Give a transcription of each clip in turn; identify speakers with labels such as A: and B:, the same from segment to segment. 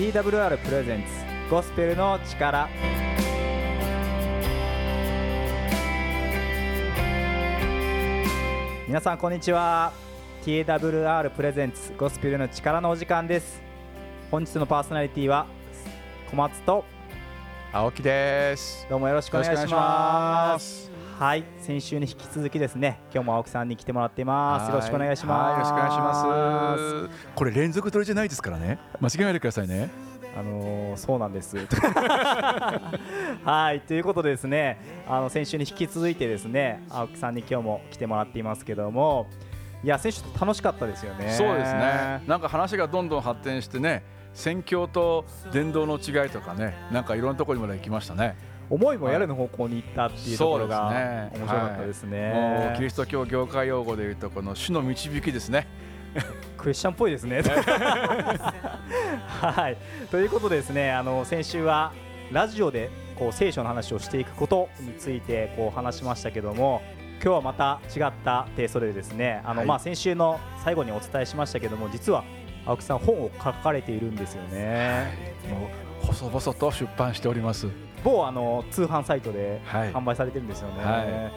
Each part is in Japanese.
A: TWR プレゼンツゴスペルの力。皆さんこんにちは。TWR プレゼンツゴスペルの力のお時間です。本日のパーソナリティは小松と
B: 青木です。
A: どうもよろしくお願いしますはい先週に引き続きですね今日も青木さんに来てもらっています。よろしくお願いします。
B: よろしくお願いします。これ連続撮りじゃないですからね。間違えないでくださいね。
A: あのー、そうなんです。はいということでですねあの先週に引き続いてですね青木さんに今日も来てもらっていますけどもいや選手と楽しかったですよね。
B: そうですね。なんか話がどんどん発展してね宣教と伝道の違いとかねなんかいろんなところにまで行きましたね。
A: 思いもやるの方向に行ったっていうところが面白かったですね。
B: はい、もうキリスト教業界用語でいうとこの主の導きですね。
A: クリスチャンっぽいですね。はいということでですねあの先週はラジオでこう聖書の話をしていくことについてこう話しましたけども今日はまた違ったテイストでですねあの、はい、まあ先週の最後にお伝えしましたけども実は青木さん本を書かれているんですよね。
B: はい、もう細々と出版しております。
A: 某あの通販サイトで販売されてるんですよね。は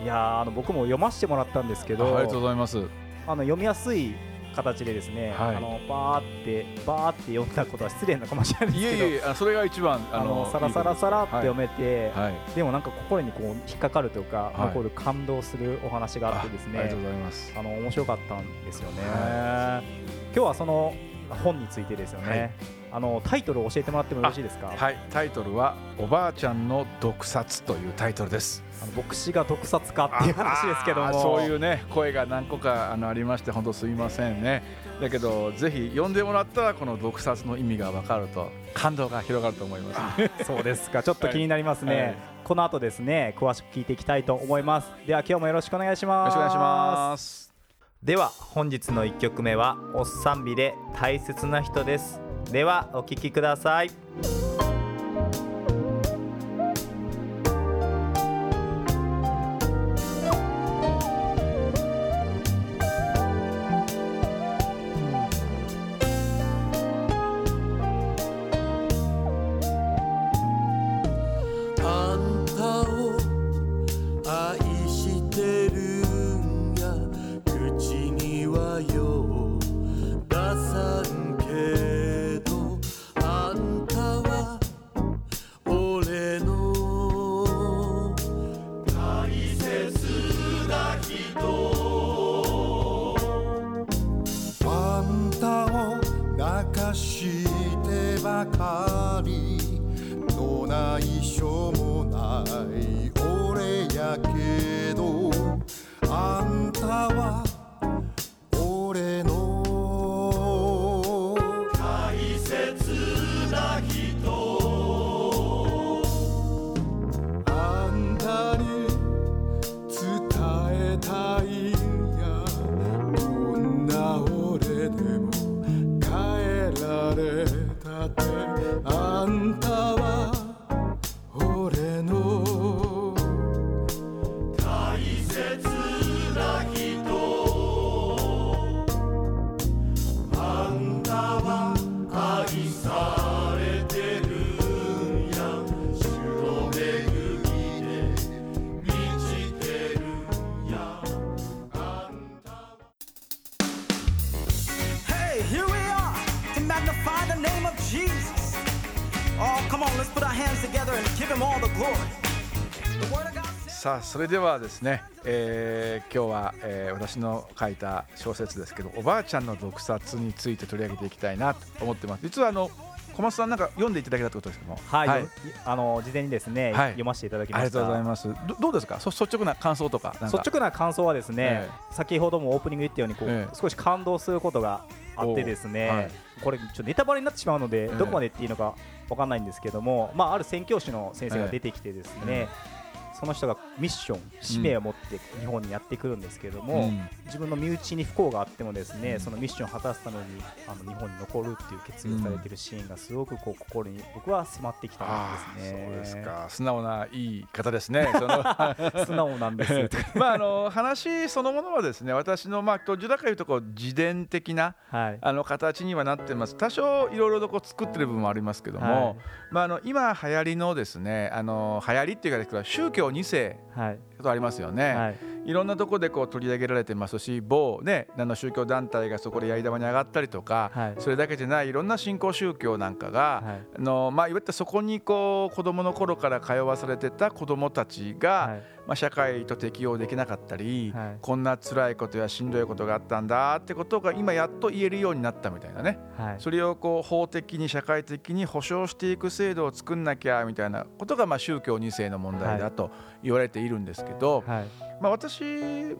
A: い、いやあの僕も読ませてもらったんですけど、
B: ありがとうございます。
A: あの読みやすい形でですね、はい、あのバーってバーって読んだことは失礼なかもしれないですけどいえいえ
B: それが一番
A: あのさらさらさらって読めて、はい、でもなんか心にこう引っかかるというか、はい、残る感動するお話があってですね。
B: ありがとうございます。
A: あの面白かったんですよね、今日はその本についてですよね、あのタイトルを教えてもらってもよろしいですか？
B: はい。タイトルはおばあちゃんの毒殺というタイトルです。
A: あの牧師が毒殺かっていう話ですけども。
B: そういうね声が何個かあのありまして本当すみませんね。だけどぜひ読んでもらったらこの毒殺の意味が分かると感動が広がると思います。
A: そうですか。ちょっと気になりますね、はい。はい、この後ですね詳しく聞いていきたいと思います。では今日もよろしくお願いします。
B: よろしくお願いします。
A: では本日の1曲目はおっさんびで大切な人ですではお聴きください。
B: Ante さあそれではですね、えー、今日は、えー、私の書いた小説ですけどおばあちゃんの毒殺について取り上げていきたいなと思ってます。実はあの小松さんなんか読んでいただけたってことですけども
A: はい、はい、あの事前にですね、はい、読ませていただきま
B: した。ありがとうございます。どどうですか？率直な感想とか
A: 率直な感想はですね、えー、先ほどもオープニング言ったようにこう、えー、少し感動することがあってですね、はい、これちょっとネタバレになってしまうので、えー、どこまでっていうのかわかんないんですけどもまあある宣教師の先生が出てきてですね、その人がミッション使命を持って日本にやってくるんですけれども、
B: うん
A: 自分の身内に不幸があってもですねそのミッションを果たすためにあの日本に残るっていう決意をされているシーンがすごくこう心に僕は迫ってきた
B: あ
A: んですね。
B: ーそうですか素直ないい方ですねその
A: 素直なんです。
B: まああの話そのものはですね私のまあどちらかというとこう自伝的な
A: はい。
B: あの形にはなってます多少いろいろとこう作ってる部分もありますけども、
A: はい
B: まあ、あの今流行りのですねあの流行りっていうか宗教2世
A: はい。
B: とありますよね、
A: はい。
B: い、ろんなところでこう取り上げられてますし某ねあの宗教団体がそこでやり玉に上がったりとか、
A: はい。
B: それだけじゃないいろんな信仰宗教なんかが、
A: はい。
B: あのまあ、いわゆるそこにこう子どもの頃から通わされてた子どもたちが、
A: はい。
B: まあ、社会と適応できなかったり、
A: はい。
B: こんな辛いことやしんどいことがあったんだってことが今やっと言えるようになったみたいなね。
A: はい。
B: それをこう法的に社会的に保障していく制度を作んなきゃみたいなことがまあ宗教2世の問題だと言われているんですけど、
A: はい。
B: まあ、私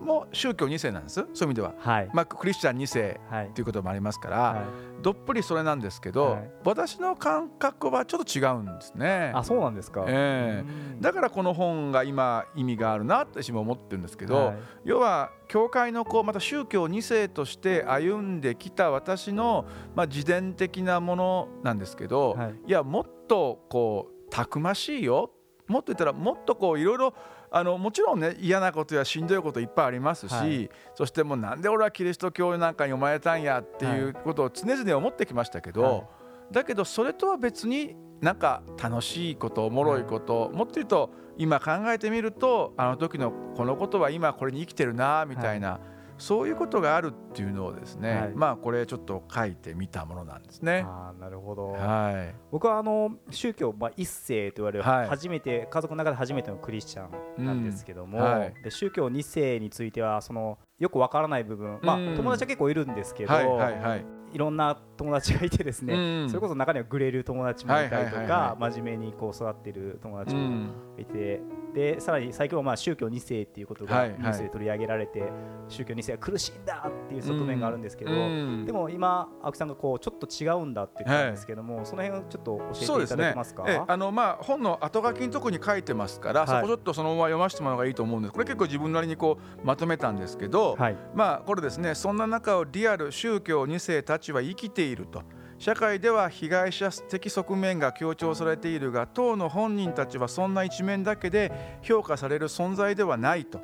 B: も宗教2世なんですそういう意味では。
A: はい。
B: まあ、クリスチャン2世
A: はい
B: っていうこともありますから、
A: はい
B: どっぷりそれなんですけど、
A: はい
B: 私の感覚はちょっと違うんですね。
A: あ、そうなんですか。
B: ええ
A: うん
B: だからこの本が今意味があるなって私も思ってるんですけど、
A: はい
B: 要は教会のこうまた宗教2世として歩んできた私の、まあ、自伝的なものなんですけど、
A: はい
B: い、やもっとこうたくましいよもっと言ったらもっとこういろいろあのもちろんね嫌なことやしんどいこといっぱいありますし、
A: はい。そ
B: そしてもうなんで俺はキリスト教なんかに生まれたんやっていうことを常々思ってきましたけど、
A: はい。
B: だけどそれとは別になんか楽しいことおもろい。こと、もっと言うと今考えてみるとあの時のこのことは今これに生きてるなみたいな、そういうことがあるっていうのをですね、
A: はい。
B: まあこれちょっと書いてみたものなんですね。
A: あーなるほど。
B: はい、
A: 僕はあの宗教、まあ、一世と言われる
B: はい。
A: 初めて、家族の中で初めてのクリスチャンなんですけども、
B: うんはい。
A: で宗教二世についてはそのよくわからない部分、まあ、
B: うん。
A: 友達は結構いるんですけど、
B: はいはいはい
A: いろんな友達がいてですね、
B: うん。
A: それこそ中にはグレる友達もいたりと
B: はいはいはい
A: か真面目にこう育っている友達も
B: うん。
A: いて、でさらに最近はまあ宗教2世っていうことが
B: はいはい。
A: ニュースで取り上げられて、宗教2世は苦しいんだっていう側面があるんですけど、
B: うん。
A: でも今青木さんがこうちょっと違うんだって言ったんですけども、その辺をちょっと教えていただけますか？
B: ええあのまあ本の後書きのとこに書いてますから、
A: はい。
B: そこちょっとそのまま読ませてもらうのがいいと思うんです。これ結構自分なりにこうまとめたんですけど、
A: はい。
B: まあこれですね。そんな中をリアル宗教2世たちは生きていると。社会では被害者的側面が強調されているが当の本人たちはそんな一面だけで評価される存在ではないと。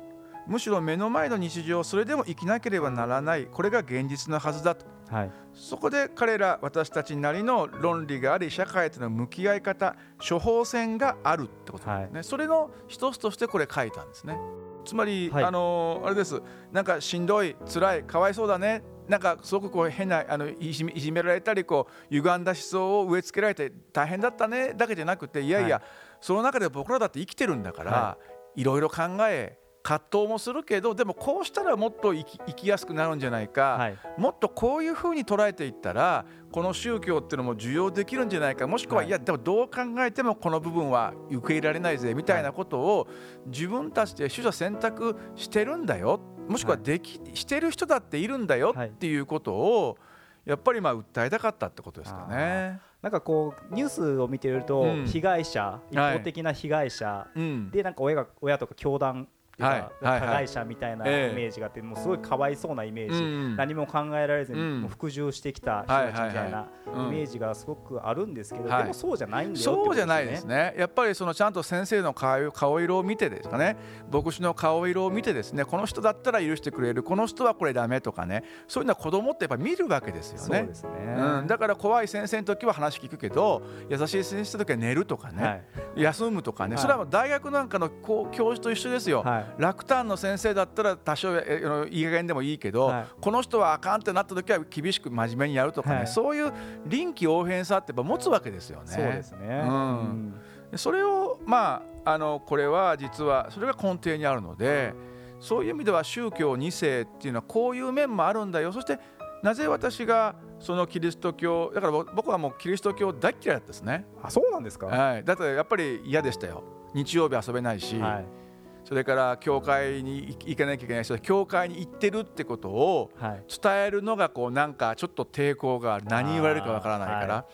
B: むしろ目の前の日常をそれでも生きなければならない。これが現実のはずだと。
A: はい。
B: そこで彼ら私たちなりの論理があり社会との向き合い方処方箋があるってことなんですね、それの一つとしてこれ書いたんですね。つまり、
A: はい。
B: あのあれです。なんかしんどい辛いかわいそうだねなんかすごくこう変なあのいじめいじめられたりこう歪んだ思想を植え付けられて大変だったねだけじゃなくていやいや、
A: はい。
B: その中で僕らだって生きてるんだから、、
A: はい。
B: ろいろ考え葛藤もするけどでもこうしたらもっと生き生きやすくなるんじゃないか、
A: はい。
B: もっとこういうふうに捉えていったらこの宗教っていうのも受容できるんじゃないかもしくは、
A: はい。
B: い、やでもどう考えてもこの部分は受け入れられないぜみたいなことを自分たちで取捨選択してるんだよもしくはでき、してる人だっているんだよ
A: はい
B: ってい。うことをやっぱりまあ訴えたかったってことですかね。
A: なんかこうニュースを見てると、
B: うん。
A: 被害者一方的な被害者、
B: うん、
A: でなんか親が親とか教団っていうか、加害者みたいなイ
B: え。え
A: メージがあって、もうすごいかわいそうなイメージ、
B: うん
A: 何も考えられずに、服従してきた人たちみたいなイメージがすごくあるんですけど、
B: はい。
A: でもそうじゃないんだよ
B: そうじゃないですね。やっぱりそのちゃんと先生の顔顔色を見てですかね。牧師の顔色を見てですねこの人だったら許してくれる。この人はこれダメとかね。そういうのは子供ってやっぱ見るわけですよね。
A: そう
B: ん、だから怖い先生の時は話聞くけど優しい先生の時は寝るとかね、
A: はい。
B: 休むとかね、
A: はい
B: それはもう大学なんかのこう教授と一緒ですよ、
A: はい
B: 楽単の先生だったら多少いい加減でもいいけど、
A: はい。
B: この人はあかんってなった時は厳しく真面目にやるとかね、
A: はい。
B: そういう臨機応変さってやっぱ持つわけですよね。
A: そうですね、
B: うん。でそれをまああのこれは実はそれが根底にあるのでそういう意味では宗教2世っていうのはこういう面もあるんだよ。そしてなぜ私がそのキリスト教だから僕僕はもうキリスト教大っ嫌いだったですね、
A: あそうなんですか、は
B: はい、だってやっぱり嫌でしたよ。日曜日遊べないし、
A: い
B: それから教会に行行かなきゃいけない人は教会に行ってるってことを
A: はい。
B: 伝えるのがこうなんかちょっと抵抗がある何言われるかわからないから、
A: は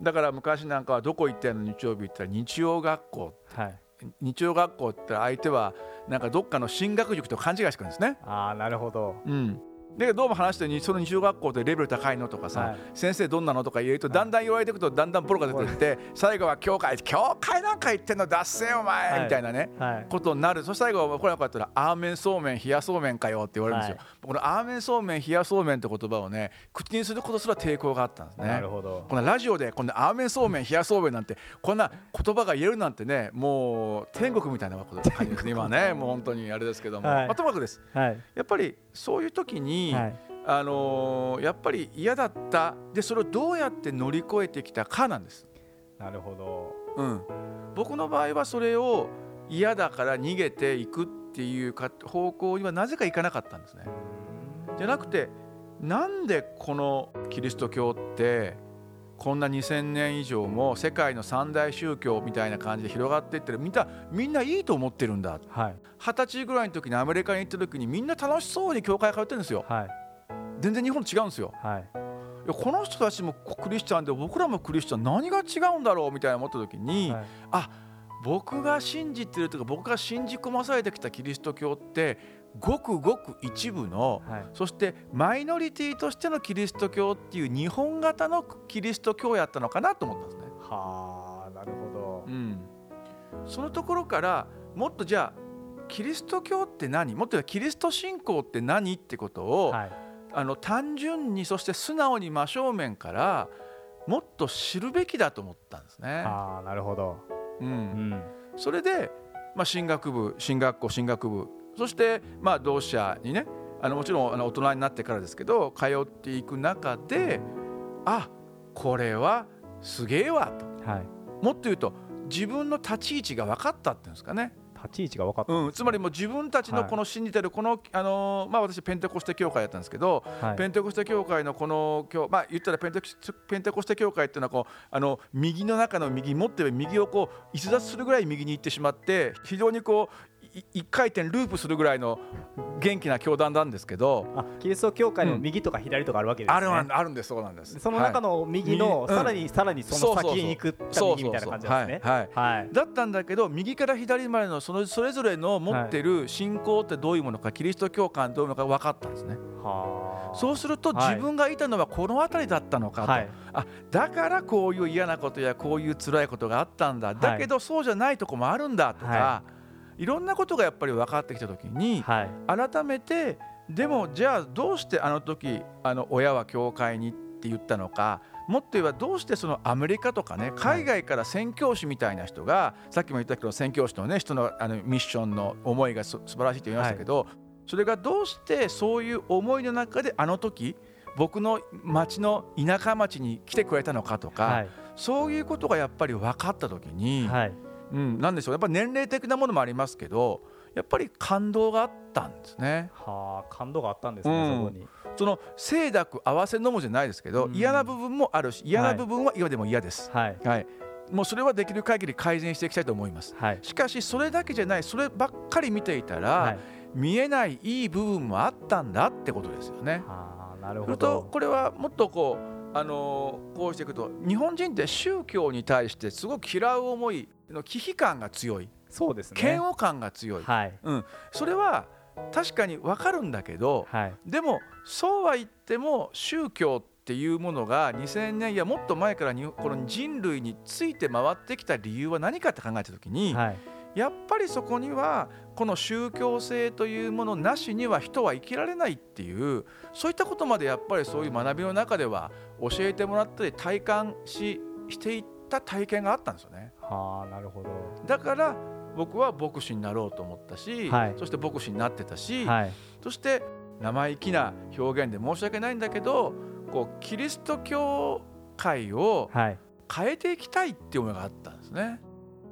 B: だから昔なんかはどこ行ってんの日曜日行ったら日曜学校
A: はい。
B: 日曜学校って相手はなんかどっかの進学塾と勘違いしてくるんですね。
A: ああなるほど。
B: うんでどうも話してその日曜学校ってレベル高いのとかさ、
A: はい。
B: 先生どんなのとか言うとだんだん言われていくとだんだんボロが出てって最後は教会教会なんか言ってんの出せよお前、
A: はい。
B: みたいなね
A: はい。
B: ことになる。そして最後はこれなかったら「アーメンそうめん冷やそうめんかよ」って言われるんですよ、
A: は
B: この「アーメンそうめん冷やそうめん」って言葉をね口にすることすら抵抗があったんですね。
A: なるほど。
B: このラジオでこんな「アーメンそうめん冷やそうめん」なんてこんな言葉が言えるなんてねもう天国みたいなことです。ね今ねもう本当にあれですけども、
A: はい。
B: まあ、ともかくです。
A: はい。
B: やっぱりそういう時に、
A: はい。
B: あのーやっぱり嫌だった。でそれをどうやって乗り越えてきたかなんです、
A: なるほど。
B: うん、僕の場合はそれを嫌だから逃げていくっていうか方向にはなぜかいかなかったんですね。じゃなくてなんでこのキリスト教ってこんな2000年以上も世界の三大宗教みたいな感じで広がっていってる。みんなみんないいと思ってるんだ。
A: はい。
B: 二十歳ぐらいの時にアメリカに行った時にみんな楽しそうに教会通ってるんですよ。
A: はい。
B: 全然日本と違うんですよ。
A: はい。
B: いやこの人たちもクリスチャンで僕らもクリスチャン何が違うんだろうみたいな思った時に、
A: はい。
B: 僕が信じてるというか僕が信じ込まされてきたキリスト教ってごくごく一部の
A: はい。
B: そしてマイノリティとしてのキリスト教っていう日本型のキリスト教やったのかなと思ったんですね。
A: はあなるほ
B: うん、そのところからもっとじゃあキリスト教って何？もっと言えばキリスト信仰って何ってことを、
A: どはい。
B: あの単純にそして素直に真正面からもっと知るべきだと思ったんですね。
A: ああなるほど。
B: う、
A: うんん。
B: それで、まあ、進学部進学校進学部そして、まあ、同志社にねあのもちろんあの大人になってからですけど通っていく中であこれはすげえわと。
A: はい。
B: もっと言うと自分の立ち位置が分かったっていうんですかね。
A: 立ち位置が分かった。
B: うん、つまりもう自分たちの
A: はい。
B: この信じてるこの、あのまあ、私ペンテコステ教会やったんですけど、
A: はい。
B: ペンテコステ教会のこの教まあ言ったらペンテコスペンテコステ教会っていうのはこうあの右の中の右持ってる右をこう逸脱するぐらい右に行ってしまって非常にこうい一回転ループするぐらいの元気な教団なんですけど、
A: あキリスト教会の
B: うん。
A: 右とか左とかあるわけですね。
B: あるあるあるんですそうなんです。
A: その中
B: の
A: の右の
B: 右
A: さらにさらにその先に行くった右みたいな感じですね。
B: はい、はい。
A: はい。
B: だったんだけど右から左までのそのそれぞれの持ってる信仰ってどういうものか、キリスト教会どういうものか分かったんですね。
A: はあ。
B: そうすると
A: はい。
B: 自分がいたのはこの辺りだったのかと、
A: はい。
B: あだからこういう嫌なことやこういう辛いことがあったんだ、だけどそうじゃないとこもあるんだとか、、
A: はい
B: ろんなことがやっぱり分かってきた時に
A: はい。
B: 改めてでもじゃあどうしてあの時あの親は教会にって言ったのかもっと言えばどうしてそのアメリカとかね海外から宣教師みたいな人が、さっきも言ったけど宣教師のね人のあのミッションの思いがす素晴らしいと言いましたけど、それがどうしてそういう思いの中であの時僕の町の田舎町に来てくれたのかとか、
A: はい。
B: そういうことがやっぱり分かった時に、
A: はい
B: うん、なんでしょう。やっぱり年齢的なものもありますけどやっぱり感動があったんですね。
A: はあ感動があったんですね、
B: うん。
A: そこに。
B: その清濁合わせのもじゃないですけど、
A: うん。
B: 嫌な部分もあるし嫌な部分は嫌でも嫌です、
A: はい。
B: はい。もうそれはできる限り改善していきたいと思います。
A: はい。
B: しかしそれだけじゃないそればっかり見ていたら、
A: はい。
B: 見えないいい部分もあったんだってことですよね。
A: はあなるほ
B: すると
A: ど
B: これはもっとこう、あのーこうしていくと日本人って宗教に対してすごく嫌う思いの危機感が強い。
A: そうですね。
B: 嫌悪感が強い、
A: はい。
B: うん、それは確かに分かるんだけど
A: はい。
B: でもそうは言っても宗教っていうものが2000年やもっと前からにこの人類について回ってきた理由は何かって考えた時に、
A: はい。
B: やっぱりそこにはこの宗教性というものなしには人は生きられないっていうそういったことまでやっぱりそういう学びの中では教えてもらったり体感ししていった体験があったんですよね。
A: はあなるほど。
B: だから僕は牧師になろうと思ったし、
A: はい。
B: そして牧師になってたし、
A: はい。
B: そして生意気な表現で申し訳ないんだけどこうキリスト教会を
A: はい。
B: 変えていきたいっていう思いがあったんですね。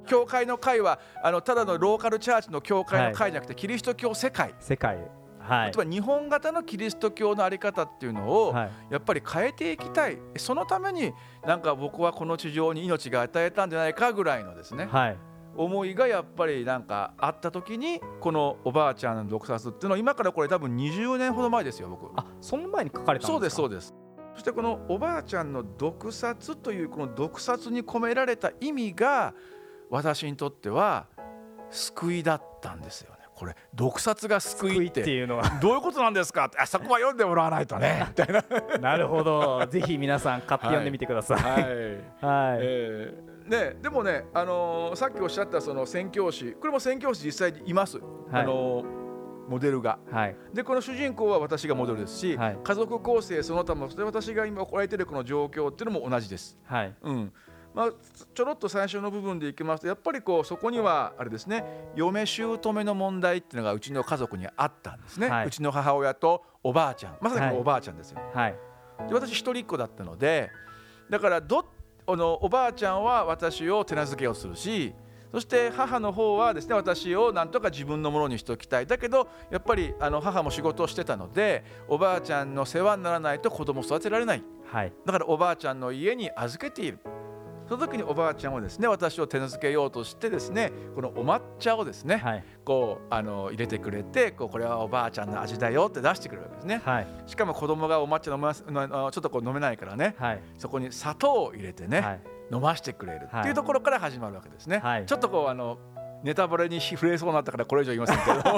B: 教会の会はあのただのローカルチャーチの教会の会じゃなくて、キリスト教世界。
A: 世界はい。
B: 例えば日本型のキリスト教のあり方っていうのを
A: はい。
B: やっぱり変えていきたい。そのためになんか僕はこの地上に命が与えたんじゃないかぐらいのですね
A: はい。
B: 思いがやっぱりなんかあった時にこのおばあちゃんの毒殺っていうのは今からこれ多分20年ほど前ですよ僕。
A: あその前に書かれたん
B: そうで
A: ですか
B: すそうです。そしてこのおばあちゃんの毒殺というこの毒殺に込められた意味が私にとっては救いだったんですよ。ねこれ毒殺が救いって。
A: っていうのは。
B: どういうことなんですか？ってあそこは読んでもらわないとね。みたいな。
A: なるほど。ぜひ皆さん買って読んでみてください。
B: はい、
A: はい、
B: えーね、でもね、あのーさっきおっしゃったその宣教師これも宣教師実際にいます、あのーモデルが。
A: はい。
B: でこの主人公は私がモデルですし、
A: はい。
B: 家族構成その他もそして私が今置られているこの状況っていうのも同じです。
A: はい。
B: うんまあ、ちょろっと最初の部分でいきますとやっぱりこうそこにはあれですね嫁姑の問題っていうのがうちの家族にあったんですね、
A: はい。う
B: ちの母親とおばあちゃん。まさにおばあちゃんですよ、
A: はい。
B: で私一人っ子だったのでだからどあのおばあちゃんは私を手なずけをするしそして母の方はですね私をなんとか自分のものにしておきたい。だけどやっぱりあの母も仕事をしてたのでおばあちゃんの世話にならないと子供を育てられない。
A: はい。
B: だからおばあちゃんの家に預けているその時におばあちゃんはですね私を手なずけようとしてですねこのお抹茶をですね、
A: はい。
B: こうあの入れてくれてこうこれはおばあちゃんの味だよって出してくれるわけですね。
A: はい。
B: しかも子供がお抹茶飲ますちょっとこう飲めないからね
A: はい。
B: そこに砂糖を入れてね、
A: はい。
B: 飲ましてくれるって
A: はい。
B: いうところから始まるわけですね、
A: はい。
B: ちょっとこうあのネタバレに触れそうになったからこれ以上言いませんけ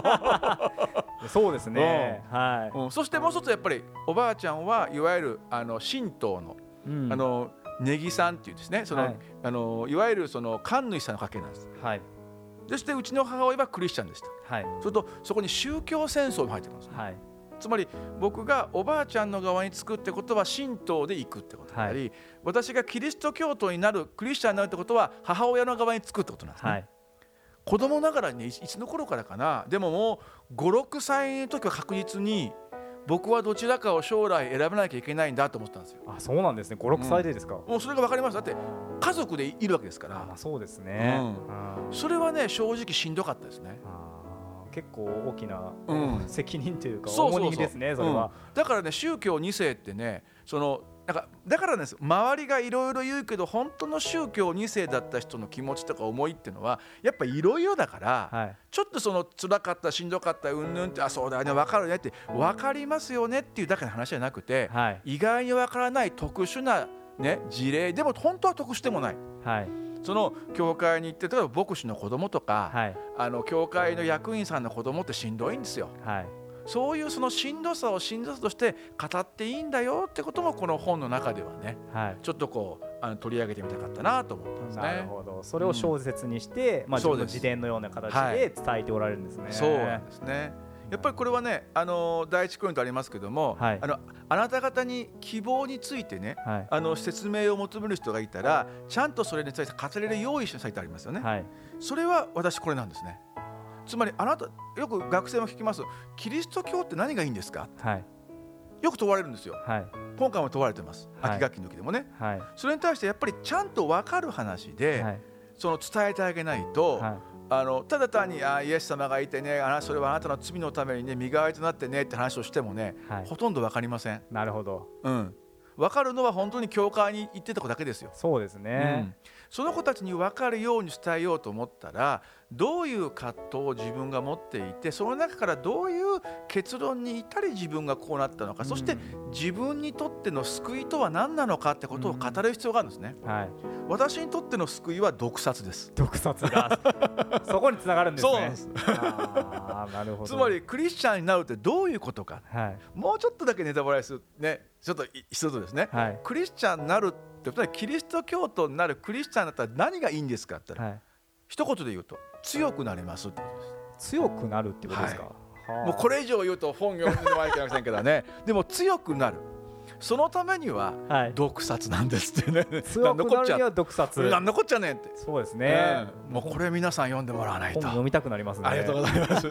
B: ど。
A: そうですね。は
B: うん、そしてもう一つやっぱりおばあちゃんはいわゆるあの神道の,、
A: いうん。
B: あのネギさんっていうですね。その、
A: はい。
B: い、あのいわゆるその神主さんの家系なんです。
A: はい。
B: そしてうちの母親はクリスチャンでした。
A: はい。
B: それとそこに宗教戦争も入ってくるんです。ね
A: はい。
B: つまり僕がおばあちゃんの側につくってことは神道で行くってことであり、私がキリスト教徒になるクリスチャンになるってことは母親の側につくってことなんですね、
A: はい。
B: 子供ながらにねいいつの頃からかな。でももう56歳の時は確実に僕はどちらかを将来選ばなきゃいけないんだと思ってたんですよ。
A: あそうなんですね。56歳でですか？
B: もうそれが分かります。だって家族でいるわけですから。
A: あそうですね。
B: うん。
A: うん
B: それはね正直しんどかったですね。
A: 結構大きな
B: うん。
A: 責任というか重荷ですねそれは。
B: だからね宗教2世ってねそのなんかだからです周りがいろいろ言うけど本当の宗教2世だった人の気持ちとか思いっていうのはやっぱいろいろだから、
A: はい。
B: ちょっとその辛かったしんどかったうんぬんってあそうだよね分かるねって分かりますよねっていうだけの話じゃなくて
A: はい。
B: 意外に分からない特殊な、ね、事例でも本当は特殊でもない。
A: はい。
B: その教会に行って例えば牧師の子供とか、
A: はい。
B: あの教会の役員さんの子供ってしんどいんですよ。
A: はい
B: そういうそのしんどさをしんどさとして語っていいんだよってこともこの本の中ではね
A: はい
B: ちょっとこうあの取り上げてみたかったなと思ったんですね。
A: なるほどそれを小説にしてまあ自分の自伝のような形
B: はい
A: で伝えておられるんですね
B: そうなんですね。やっぱりこれはね、あの第一コイントありますけども、
A: はい
B: あのあなた方に希望についてね、
A: はい
B: あの説明を求める人がいたら、ちゃんとそれについて語れる用意しなさいってありますよね。
A: はい
B: それは私これなんですね。つまりあなたよく学生も聞きます。キリスト教って何がいいんですか？
A: はい
B: よく問われるんですよ。
A: はい
B: 今回も問われてます。
A: はい
B: 秋学期の時でもね。
A: はい
B: それに対してやっぱりちゃんと分かる話で、
A: はい
B: その伝えてあげないと、
A: はい
B: あのただ単にあイエス様がいてねあなそれはあなたの罪のためにね身代わりとなってねって話をしてもね、
A: はい
B: ほとんど分かりません。
A: なるほど
B: うん、分かるのは本当に教会に行ってた子だけですよ。
A: そうですね
B: うんその子たちに分かるように伝えようと思ったらどういう葛藤を自分が持っていてその中からどういう結論に至り自分がこうなったのか、そして自分にとっての救いとは何なのかってことを語る必要があるんですね。
A: はい。
B: 私にとっての救いは毒殺です。
A: 毒殺が そこにつながるんですね。
B: そうつまりクリスチャンになるってどういうことか。
A: はい。
B: もうちょっとだけネタバレするねちょっとい一つですね、
A: はい。
B: クリスチャンになるってことはキリスト教徒になるクリスチャンだったら何がいいんですかって言ったら、
A: はい
B: 一言で言うと強くなれますって。ことです
A: 強くなるってことですか、はあ
B: もうこれ以上言うと本読んでもらえませんけどね。でも強くなるそのためには
A: はい。
B: 毒殺なんですってね。
A: 強くなるには毒殺。
B: 何のこっちゃねんって、
A: そうですね、
B: うん。もうこれ皆さん読んでもらわないと。
A: 本読みたくなりますね。
B: ありがとうございます。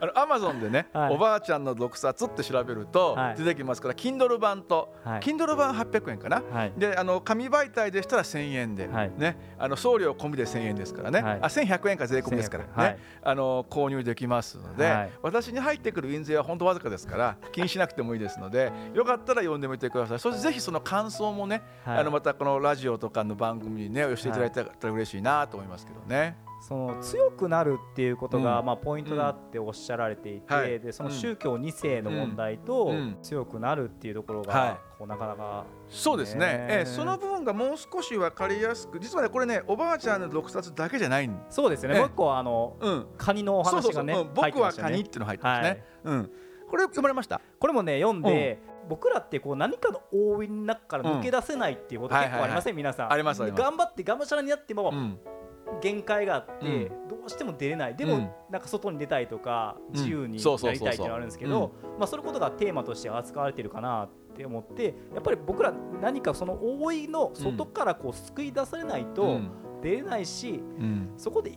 B: あのアマゾンでね、
A: はい。
B: おばあちゃんの毒殺って調べると
A: はい。
B: 出てきますから、Kindle 版と、
A: はい。
B: Kindle 版800円かな。
A: はい。
B: であの紙媒体でしたら1000円で、
A: はい。
B: ねあの送料込みで1000円ですからね、
A: はい。
B: あ1100円か税込みですからね、
A: 1100はい。
B: あの購入できますので、
A: はい。
B: 私に入ってくる印税は本当わずかですから気にしなくてもいいですのでよかったら読んでみてください。そしてぜひその感想もね、
A: はい。
B: あのまたこのラジオとかの番組にねお寄せていただいたら嬉しいなと思いますけどね。
A: その強くなるっていうことが、
B: うん。
A: まあ、ポイントだっておっしゃられていて、
B: はい。
A: でその
B: うん。
A: 宗教2世の問題と
B: うん。
A: 強くなるっていうところが、
B: はい。
A: こうなかなか
B: そうですね。
A: ね
B: ええその部分がもう少し分かりやすく実はねこれねおばあちゃんの毒殺だけじゃないん
A: そうですよね、
B: ええ。
A: もう一個はあの
B: うん。
A: カニのお話がね
B: 僕はカニっていうの入ってますね、
A: はい。
B: うん。これ読まれました？
A: これもね読んで、僕らってこう何かの覆いの中から抜け出せないっていうこと
B: うん。
A: 結構ありません、
B: はい
A: 皆さん。
B: あります
A: 頑張ってがむしゃらにやっても、
B: うん。
A: 限界があって、
B: う
A: どうしても出れない。でも、
B: うん。
A: なんか外に出たいとか
B: ん。
A: 自由に
B: そうそうそうそう。
A: なりたいっていうのがあるんですけど、まあ、それことがテーマとして扱われているかなって思ってやっぱり僕ら何かその覆いの外からこう救い出されないと
B: うん。
A: 出れないし、
B: うん。
A: そこで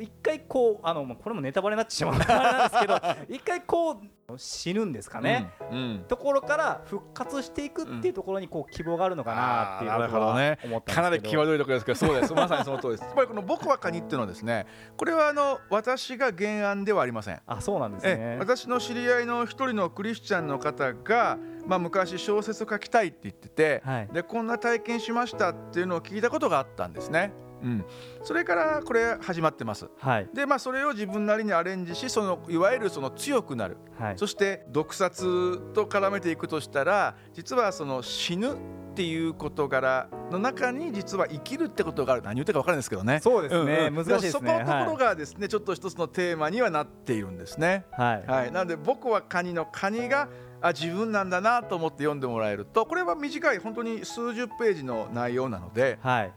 A: 一回こうあのまあこれもネタバレになってしまう。なんですけど一回こう死ぬんですかね。
B: うんうん。
A: ところから復活していくっていうところにこう希望があるのかなっていうことは
B: ね。かなり際どいところですけどそうです。まさにその通りです。やっぱりこの「僕はカニ」っていうのはですねこれはあの私が原案ではありません。
A: あそうなんです
B: え
A: ね。
B: 私の知り合いの一人のクリスチャンの方が、まあ、昔小説を書きたいって言ってて、
A: はい。
B: でこんな体験しましたっていうのを聞いたことがあったんですね。うん、それからこれ始まってます。
A: はい。
B: でまあそれを自分なりにアレンジしそのいわゆるその強くなる。
A: はい。
B: そして毒殺と絡めていくとしたら実はその死ぬっていう事柄の中に実は生きるってことがある。何言ってるか分かるんですけどね。
A: そうですね、
B: うんうん。
A: 難しいですね。
B: もそこのところがですね、ちょっと一つのテーマにはなっているんですね。
A: はい、はい。
B: はい、なので僕はカニのカニがあ自分なんだなと思って読んでもらえるとこれは短い本当に数十ページの内容なので
A: はい、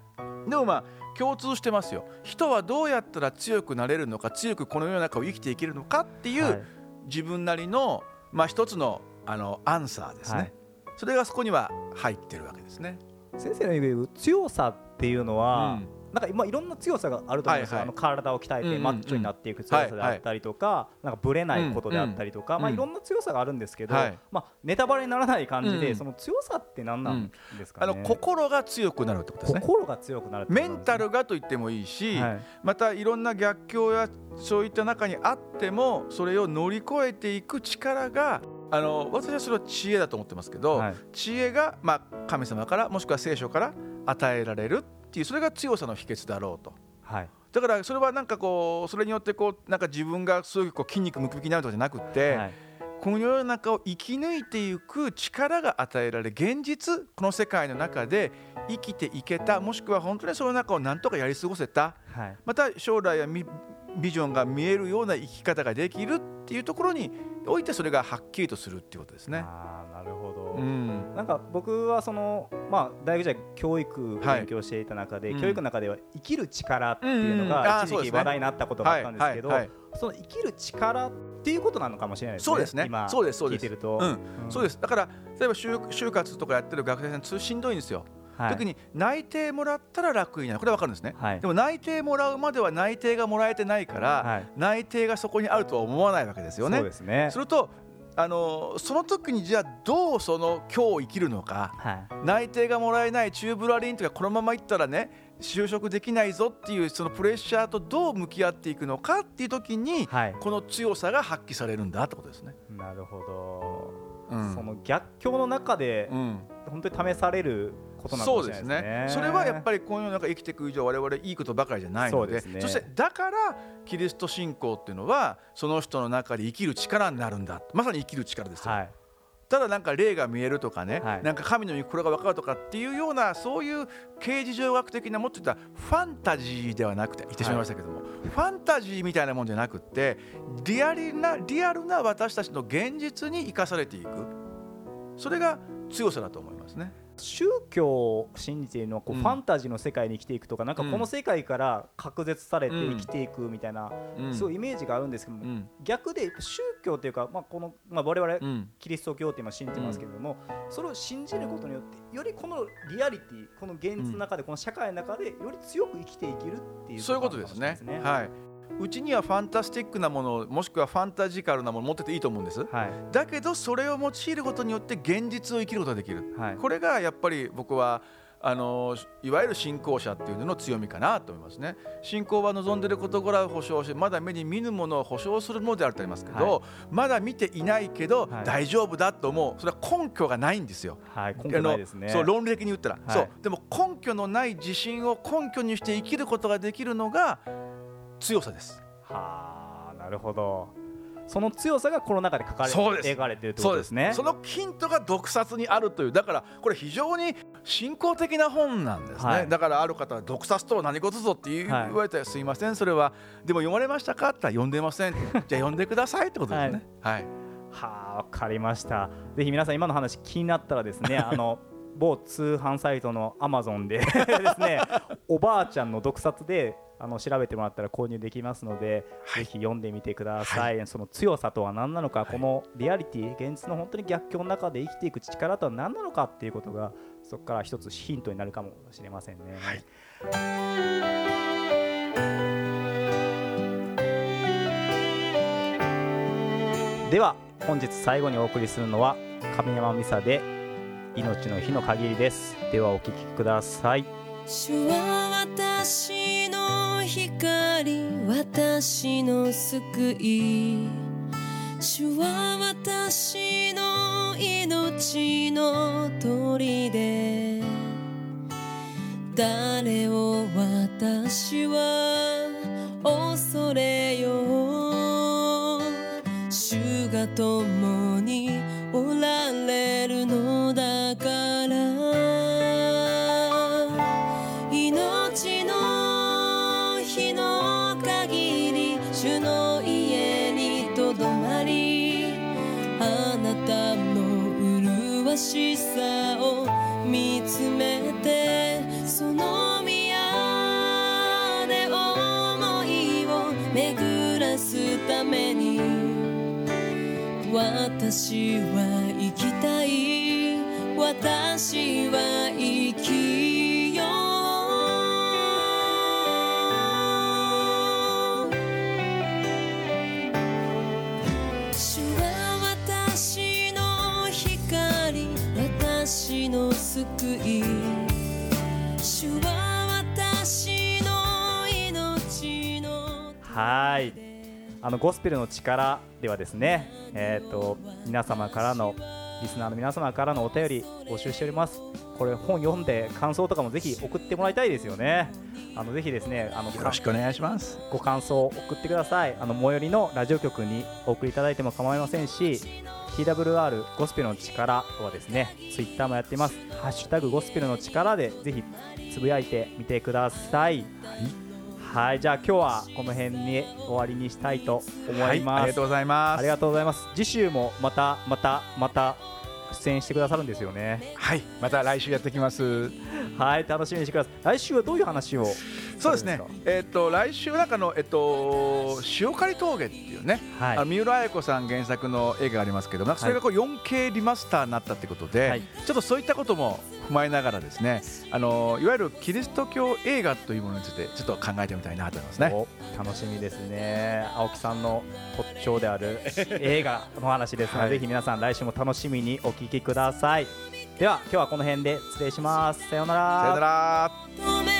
B: でもまあ共通してますよ。人はどうやったら強くなれるのか強くこの世の中を生きていけるのかっていう、
A: はい。
B: 自分なりの、まあ、一つのあのアンサーですね、
A: はい。
B: それがそこには入ってるわけですね。
A: 先生の言う強さっていうのは、
B: うん
A: なんか今いろんな強さがあると思うんですよ、
B: はいはい。
A: あの体を鍛えてマッチョになっていく強さであったりとか、なんかぶれないことであったりとか、まあ、
B: うん。うん
A: いろんな強さがあるんですけど、
B: はい。
A: まあ、ネタバレにならない感じで、
B: うん。
A: その強さって何なんですかね、
B: あの心が強くなるってことですね。
A: 心が強くなるってこと
B: メンタルがと言ってもいいし、
A: はい。
B: またいろんな逆境やそういった中にあってもそれを乗り越えていく力があの私はそれは知恵だと思ってますけど、
A: はい。
B: 知恵が、まあ、神様からもしくは聖書から与えられるっていうそれが強さの秘訣だろうと。
A: はい。
B: だからそれはなんかこうそれによってこうなんか自分がすごいこう筋肉ムキムキになるとかじゃなくて、
A: はい。
B: この世の中を生き抜いていく力が与えられ現実この世界の中で生きていけたもしくは本当にその中を何とかやり過ごせた。
A: はい。
B: また将来やみビジョンが見えるような生き方ができるっていうところにおいてそれがはっきりとするっていうことですね。
A: あーなるほど、
B: うん。
A: なんか僕はその、まあ、大学時代教育を勉強していた中で、
B: うん。
A: 教育の中では生きる力っていうのが一時期話題になったことがあったんですけど、
B: はいはいはい。
A: その生きる力っていうことなのかもしれないですね
B: そうですね。
A: 今
B: そうですそうです。
A: 聞いてると、
B: うん。そうです。だから例えば就就活とかやってる学生さん通しんどいんですよ。
A: はい。
B: 特に内定もらったら楽になる。これは分かるんですね。
A: はい。
B: でも内定もらうまでは内定がもらえてないから、
A: はい。
B: 内定がそこにあるとは思わないわけですよね。
A: そうですね。
B: するとあのその時にじゃあどうその今日を生きるのか。
A: はい。
B: 内定がもらえないチューブラリンとかこのままいったらね就職できないぞっていうそのプレッシャーとどう向き合っていくのかっていう時に
A: はい。
B: この強さが発揮されるんだってことですね。
A: なるほど、
B: うん。
A: その逆境の中で
B: うん。
A: 本当に試されることな
B: で
A: もしれないですすね。
B: ね。それはやっぱりこの世の中生きていく以上我々いいことばかりじゃないので。
A: ね。
B: してだからキリスト信仰っていうのはその人の中で生きる力になるんだ。まさに生きる力ですよ。
A: はい。
B: ただなんか霊が見えるとかね、
A: はい。
B: なんか神の御心が分かるとかっていうようなそういう形事上学的なもっと言ったらファンタジーではなくて言ってしまいましたけども、ファンタジーみたいなもんじゃなくってリアルなリアルな私たちの現実に生かされていく。それが強さだと思いますね。
A: 宗教を信じているのはこう、
B: うん
A: ファンタジーの世界に生きていくとかなんか
B: うん
A: この世界から隔絶されて
B: うん
A: 生きていくみたいな、
B: うん。
A: すごいイメージがあるんですけども、
B: うん。
A: 逆で宗教というか、まあこのまあ、我々
B: うん。
A: キリスト教って今信じてますけれども、それを信じることによってよりこのリアリティこの現実の中で、この社会の中でより強く生きていけるっていう
B: そういうことですね。はい。うちにはファンタスティックなものもしくはファンタジカルなもの持ってていいと思うんです。
A: はい。
B: だけどそれを用いることによって現実を生きることができる。
A: はい。
B: これがやっぱり僕はあのいわゆる信仰者っていうのの強みかなと思いますね。信仰は望んでいる事柄を保証しまだ目に見ぬものを保証するものであるとありますけど、
A: はい。
B: まだ見ていないけど、
A: はい。
B: 大丈夫だと思う。それは根拠がないんですよ。
A: はい根拠ないですね。
B: そう論理的に言ったら、
A: はい。
B: そう。でも根拠のない自信を根拠にして生きることができるのが強さです。
A: はあなるほど。その強さがこの中で書かれ描かれてるってことですね。
B: そのヒントが毒殺にあるという。だからこれ非常に信仰的な本なんですね、
A: はい。
B: だからある方は毒殺とは何事ぞって言,、われたらすいませんそれは。でも読まれましたかって言ったら読んでません。じゃあ読んでくださいってことですね。はい、
A: はあわかりました。ぜひ皆さん今の話気になったらですね あの某通販サイトのアマゾンでですねおばあちゃんの毒殺であの調べてもらったら購入できますので、ぜひ読んでみてください、その強さとは何なのか、このリアリティ現実の本当に逆境の中で生きていく力とは何なのかっていうことがそこから一つヒントになるかもしれませんね。
B: はい。
A: では本日最後にお送りするのは亀山美沙で命の日の限りです。ではお聞きください
C: 主は私の光私の救い主は私の命の砦。誰を私は恐れよう。主が共私は生きたい。
A: あのゴスペルの力ではですねえっ、と皆様からのリスナーの皆様からのお便り募集しております。これ本読んで感想とかもぜひ送ってもらいたいですよね。あのぜひですねあの
B: よろしくお願いします。
A: ご感想を送ってください。あの最寄りのラジオ局にお送りいただいても構いませんし TWR ゴスペルの力はですねツイッターもやっています。ハッシュタグゴスペルの力でぜひつぶやいてみてください。はいじゃあ今日はこの辺に終わりにしたいと思います、
B: はい、ありがとうございます。
A: ありがとうございます。次週もまたまたまた出演してくださるんですよね。
B: はいまた来週やってきます。
A: はい楽しみにしてください。来週はどういう話を？
B: そうですね。えっ、と来週なんかのえっと塩刈峠っていうね、
A: はい。
B: 三浦綾子さん原作の映画がありますけどなんかそれがこう 4K リマスターになったってことで、
A: はい。
B: ちょっとそういったことも踏まえながらですねあのいわゆるキリスト教映画というものについてちょっと考えてみたいなと思いますね。
A: お楽しみですね。青木さんの特徴である 映画の話ですので、
B: はい。
A: ぜひ皆さん来週も楽しみにお聞きください。では今日はこの辺で失礼します。さようなら。
B: さよなら。